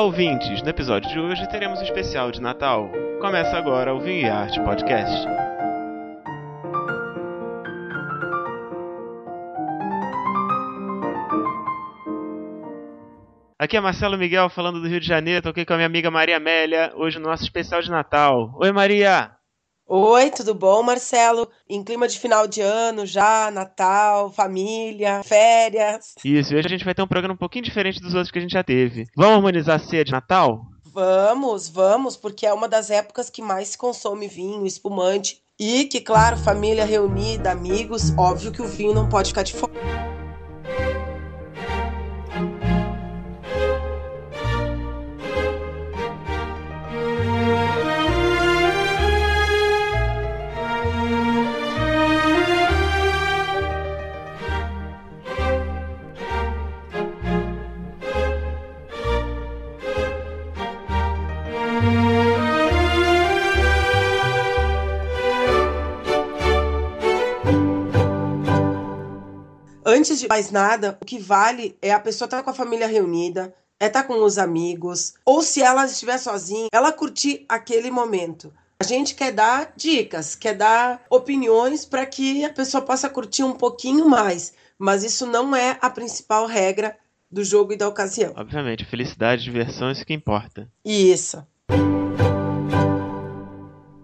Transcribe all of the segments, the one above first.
Olá, ouvintes! No episódio de hoje teremos um especial de Natal. Começa agora o Vinho e Arte Podcast. Aqui é Marcelo Miguel falando do Rio de Janeiro. Tô aqui com a minha amiga Maria Amélia, hoje no nosso especial de Natal. Oi, Maria! Oi, tudo bom, Marcelo? Em clima de final de ano já, Natal, família, férias. Isso, e hoje a gente vai ter um programa um pouquinho diferente dos outros que a gente já teve. Vamos harmonizar a ceia de Natal? Vamos, vamos, porque é uma das épocas que mais se consome vinho, espumante. E que, claro, família reunida, amigos, óbvio que o vinho não pode ficar de fora. Antes de mais nada, o que vale é a pessoa estar tá com a família reunida, é estar tá com os amigos, ou se ela estiver sozinha, ela curtir aquele momento. A gente quer dar dicas, quer dar opiniões para que a pessoa possa curtir um pouquinho mais, mas isso não é a principal regra do jogo e da ocasião. Obviamente, felicidade, diversão, isso que importa. Isso.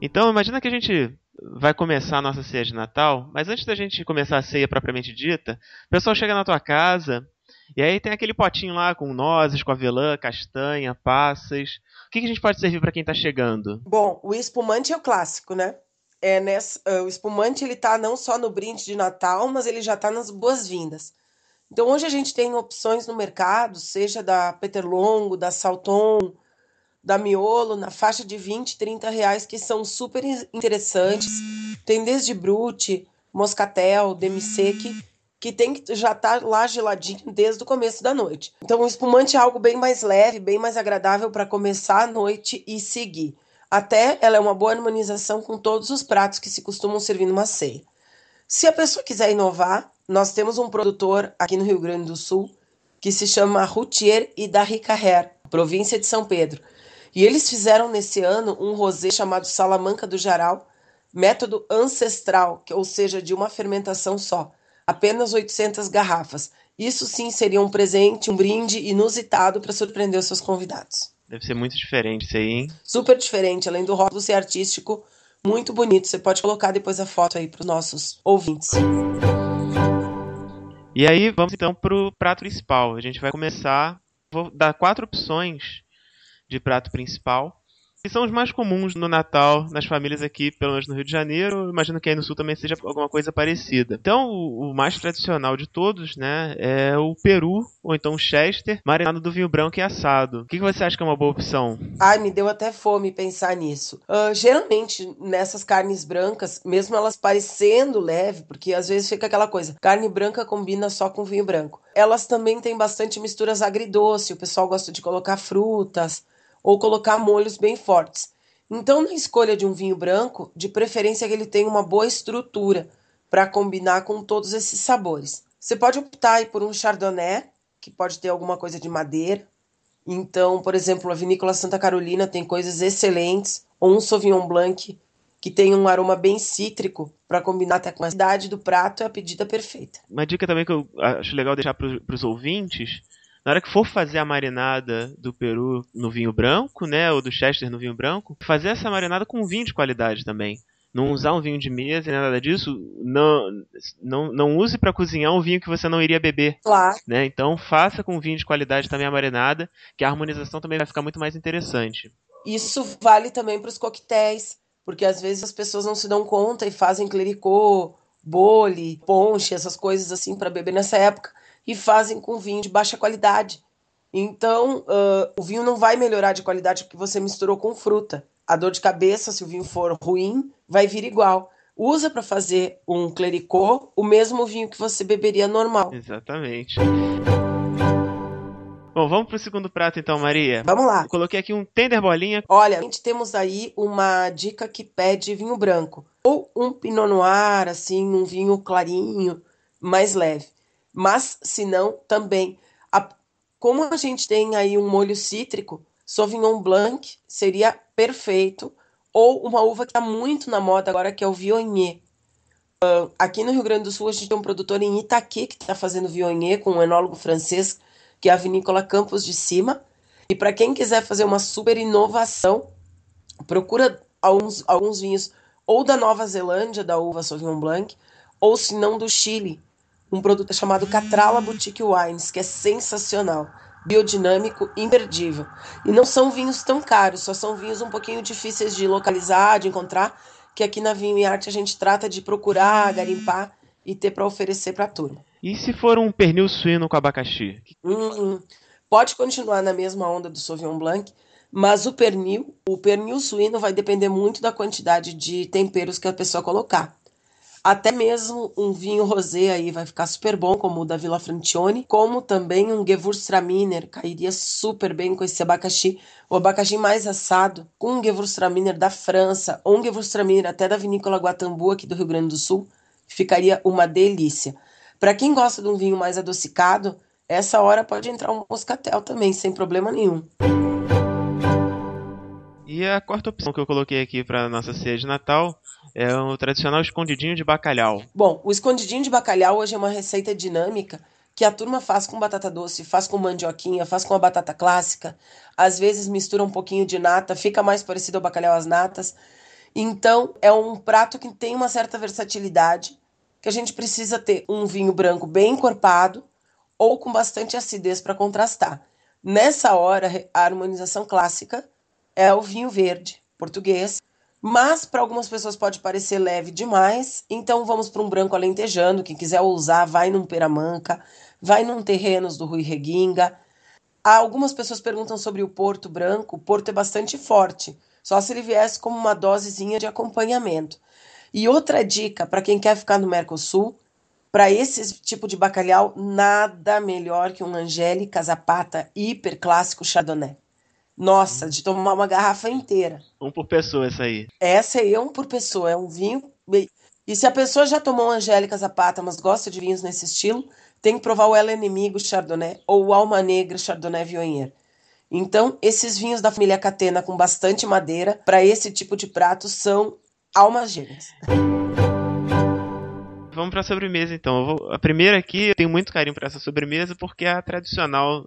Então, imagina que a gente vai começar a nossa ceia de Natal, mas antes da gente começar a ceia propriamente dita, o pessoal chega na tua casa e aí tem aquele potinho lá com nozes, com avelã, castanha, passas. O que, que a gente pode servir para quem está chegando? Bom, o espumante é o clássico, né? É nessa, uh, o espumante ele tá não só no brinde de Natal, mas ele já está nas boas-vindas. Então hoje a gente tem opções no mercado, seja da Peter Longo, da Salton, da Miolo na faixa de 20, 30 reais, que são super interessantes. Tem desde Brute, Moscatel, Demisec, que tem que já tá lá geladinho desde o começo da noite. Então o espumante é algo bem mais leve, bem mais agradável para começar a noite e seguir. Até ela é uma boa harmonização com todos os pratos que se costumam servir numa ceia. Se a pessoa quiser inovar, nós temos um produtor aqui no Rio Grande do Sul que se chama Routier e da Ricarrer, província de São Pedro e eles fizeram nesse ano um rosé chamado Salamanca do Jaral, método ancestral, ou seja, de uma fermentação só, apenas 800 garrafas. Isso sim seria um presente, um brinde inusitado para surpreender os seus convidados. Deve ser muito diferente isso aí, hein? Super diferente, além do rótulo ser artístico, muito bonito. Você pode colocar depois a foto aí para os nossos ouvintes. E aí, vamos então para o prato principal. A gente vai começar. Vou dar quatro opções de prato principal. E são os mais comuns no Natal, nas famílias aqui, pelo menos no Rio de Janeiro. Imagino que aí no Sul também seja alguma coisa parecida. Então, o, o mais tradicional de todos, né, é o peru, ou então o chester, marinado do vinho branco e assado. O que, que você acha que é uma boa opção? Ai, me deu até fome pensar nisso. Uh, geralmente, nessas carnes brancas, mesmo elas parecendo leve, porque às vezes fica aquela coisa, carne branca combina só com vinho branco. Elas também têm bastante misturas agridoce, o pessoal gosta de colocar frutas, ou colocar molhos bem fortes. Então, na escolha de um vinho branco, de preferência que ele tenha uma boa estrutura para combinar com todos esses sabores. Você pode optar por um chardonnay, que pode ter alguma coisa de madeira. Então, por exemplo, a vinícola Santa Carolina tem coisas excelentes, ou um sauvignon blanc que tem um aroma bem cítrico para combinar até com a idade do prato é a pedida perfeita. Uma dica também que eu acho legal deixar para os ouvintes na hora que for fazer a marinada do peru no vinho branco, né, ou do chester no vinho branco, fazer essa marinada com vinho de qualidade também. Não usar um vinho de mesa nada disso. Não, não, não use para cozinhar um vinho que você não iria beber. Claro. Né? Então faça com vinho de qualidade também a marinada, que a harmonização também vai ficar muito mais interessante. Isso vale também para os coquetéis, porque às vezes as pessoas não se dão conta e fazem clericô, bole, ponche, essas coisas assim para beber nessa época e fazem com vinho de baixa qualidade. Então, uh, o vinho não vai melhorar de qualidade porque você misturou com fruta. A dor de cabeça, se o vinho for ruim, vai vir igual. Usa para fazer um clericô o mesmo vinho que você beberia normal. Exatamente. Bom, vamos pro segundo prato então, Maria. Vamos lá. Eu coloquei aqui um tender bolinha. Olha, a gente temos aí uma dica que pede vinho branco. Ou um pinot noir, assim, um vinho clarinho, mais leve. Mas, se não, também. A, Como a gente tem aí um molho cítrico, Sauvignon Blanc seria perfeito, ou uma uva que está muito na moda agora, que é o Viognier. Uh, aqui no Rio Grande do Sul, a gente tem um produtor em Itaqui que está fazendo Viognier com um enólogo francês, que é a vinícola Campos de Cima. E para quem quiser fazer uma super inovação, procura alguns, alguns vinhos ou da Nova Zelândia, da uva Sauvignon Blanc, ou se não do Chile, um produto chamado Catrala Boutique Wines, que é sensacional, biodinâmico, imperdível. E não são vinhos tão caros, só são vinhos um pouquinho difíceis de localizar, de encontrar, que aqui na Vinho e Arte a gente trata de procurar, garimpar e ter para oferecer para a turma. E se for um pernil suíno com abacaxi? Hum, pode continuar na mesma onda do Sauvignon Blanc, mas o pernil, o pernil suíno vai depender muito da quantidade de temperos que a pessoa colocar. Até mesmo um vinho rosé aí vai ficar super bom, como o da Villa Francione, como também um Gewürztraminer, cairia super bem com esse abacaxi, o abacaxi mais assado, com um Gewürztraminer da França, ou um Gewürztraminer até da vinícola Guatambu aqui do Rio Grande do Sul, ficaria uma delícia. Para quem gosta de um vinho mais adocicado, essa hora pode entrar um moscatel também, sem problema nenhum. E a quarta opção que eu coloquei aqui para nossa ceia de Natal é o tradicional escondidinho de bacalhau. Bom, o escondidinho de bacalhau hoje é uma receita dinâmica que a turma faz com batata doce, faz com mandioquinha, faz com a batata clássica, às vezes mistura um pouquinho de nata, fica mais parecido ao bacalhau às natas. Então, é um prato que tem uma certa versatilidade, que a gente precisa ter um vinho branco bem encorpado ou com bastante acidez para contrastar. Nessa hora, a harmonização clássica é o vinho verde português, mas para algumas pessoas pode parecer leve demais, então vamos para um branco alentejando. Quem quiser usar, vai num Peramanca, vai num Terrenos do Rui Reguinga. Algumas pessoas perguntam sobre o Porto Branco. O Porto é bastante forte, só se ele viesse como uma dosezinha de acompanhamento. E outra dica para quem quer ficar no Mercosul, para esse tipo de bacalhau, nada melhor que um Angélica Zapata hiper clássico Chardonnay. Nossa, de tomar uma garrafa inteira. Um por pessoa, essa aí. Essa aí é um por pessoa, é um vinho. E se a pessoa já tomou Angélica Zapata, mas gosta de vinhos nesse estilo, tem que provar o El Inimigo Chardonnay ou o Alma Negra Chardonnay Viognier. Então, esses vinhos da família Catena com bastante madeira, para esse tipo de prato, são almas gêmeas. Vamos para a sobremesa então. Vou... A primeira aqui, eu tenho muito carinho para essa sobremesa porque é a tradicional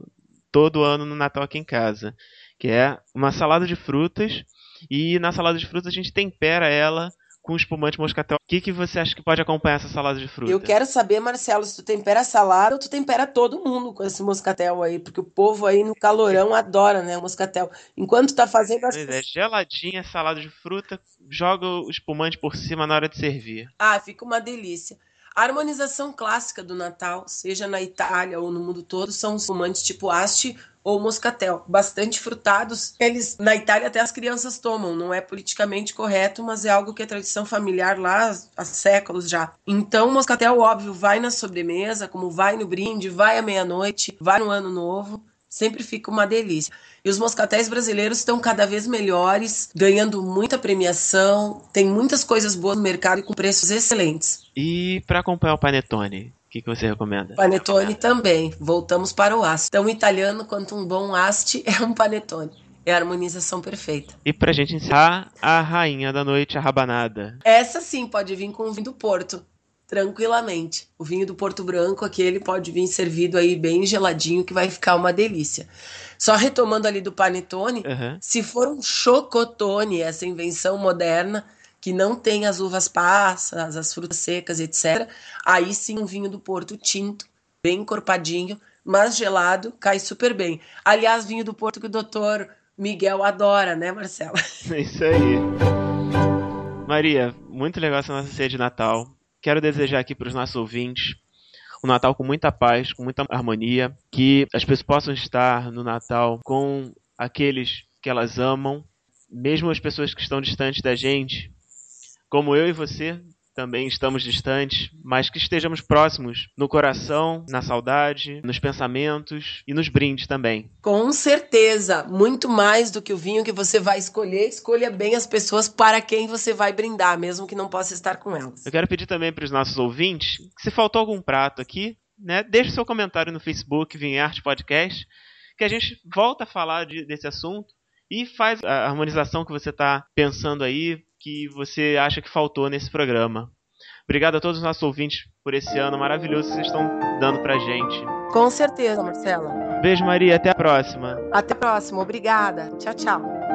todo ano no Natal aqui em casa que é uma salada de frutas. E na salada de frutas a gente tempera ela com espumante moscatel. O que, que você acha que pode acompanhar essa salada de frutas? Eu quero saber, Marcelo, se tu tempera a salada ou tu tempera todo mundo com esse moscatel aí, porque o povo aí no calorão adora, né, o moscatel. Enquanto tá fazendo as... É, geladinha, salada de fruta, joga o espumante por cima na hora de servir. Ah, fica uma delícia. A harmonização clássica do Natal, seja na Itália ou no mundo todo, são espumantes tipo haste ou moscatel, bastante frutados. Eles na Itália até as crianças tomam, não é politicamente correto, mas é algo que é tradição familiar lá há séculos já. Então, moscatel óbvio vai na sobremesa, como vai no brinde, vai à meia-noite, vai no ano novo sempre fica uma delícia. E os moscatéis brasileiros estão cada vez melhores, ganhando muita premiação, tem muitas coisas boas no mercado e com preços excelentes. E para acompanhar o panetone, o que, que você recomenda? Panetone também. Voltamos para o asti. Tão italiano quanto um bom asti é um panetone. É a harmonização perfeita. E pra gente encerrar, a rainha da noite, a rabanada. Essa sim pode vir com o vinho do Porto, tranquilamente. O vinho do Porto Branco, aquele pode vir servido aí bem geladinho, que vai ficar uma delícia. Só retomando ali do panetone, uhum. se for um chocotone, essa invenção moderna, que não tem as uvas passas, as frutas secas, etc. Aí sim um vinho do Porto tinto, bem encorpadinho, mas gelado, cai super bem. Aliás, vinho do Porto que o doutor Miguel adora, né, Marcela? É isso aí. Maria, muito legal essa nossa ceia de Natal. Quero desejar aqui para os nossos ouvintes um Natal com muita paz, com muita harmonia, que as pessoas possam estar no Natal com aqueles que elas amam, mesmo as pessoas que estão distantes da gente, como eu e você também estamos distantes, mas que estejamos próximos no coração, na saudade, nos pensamentos e nos brindes também. Com certeza, muito mais do que o vinho que você vai escolher, escolha bem as pessoas para quem você vai brindar, mesmo que não possa estar com elas. Eu quero pedir também para os nossos ouvintes que se faltou algum prato aqui, né? Deixe seu comentário no Facebook, Vinharte Podcast, que a gente volta a falar de, desse assunto e faz a harmonização que você está pensando aí, que você acha que faltou nesse programa. Obrigado a todos os nossos ouvintes por esse ano maravilhoso que vocês estão dando pra gente. Com certeza, Marcela. Beijo, Maria. Até a próxima. Até a próxima. Obrigada. Tchau, tchau.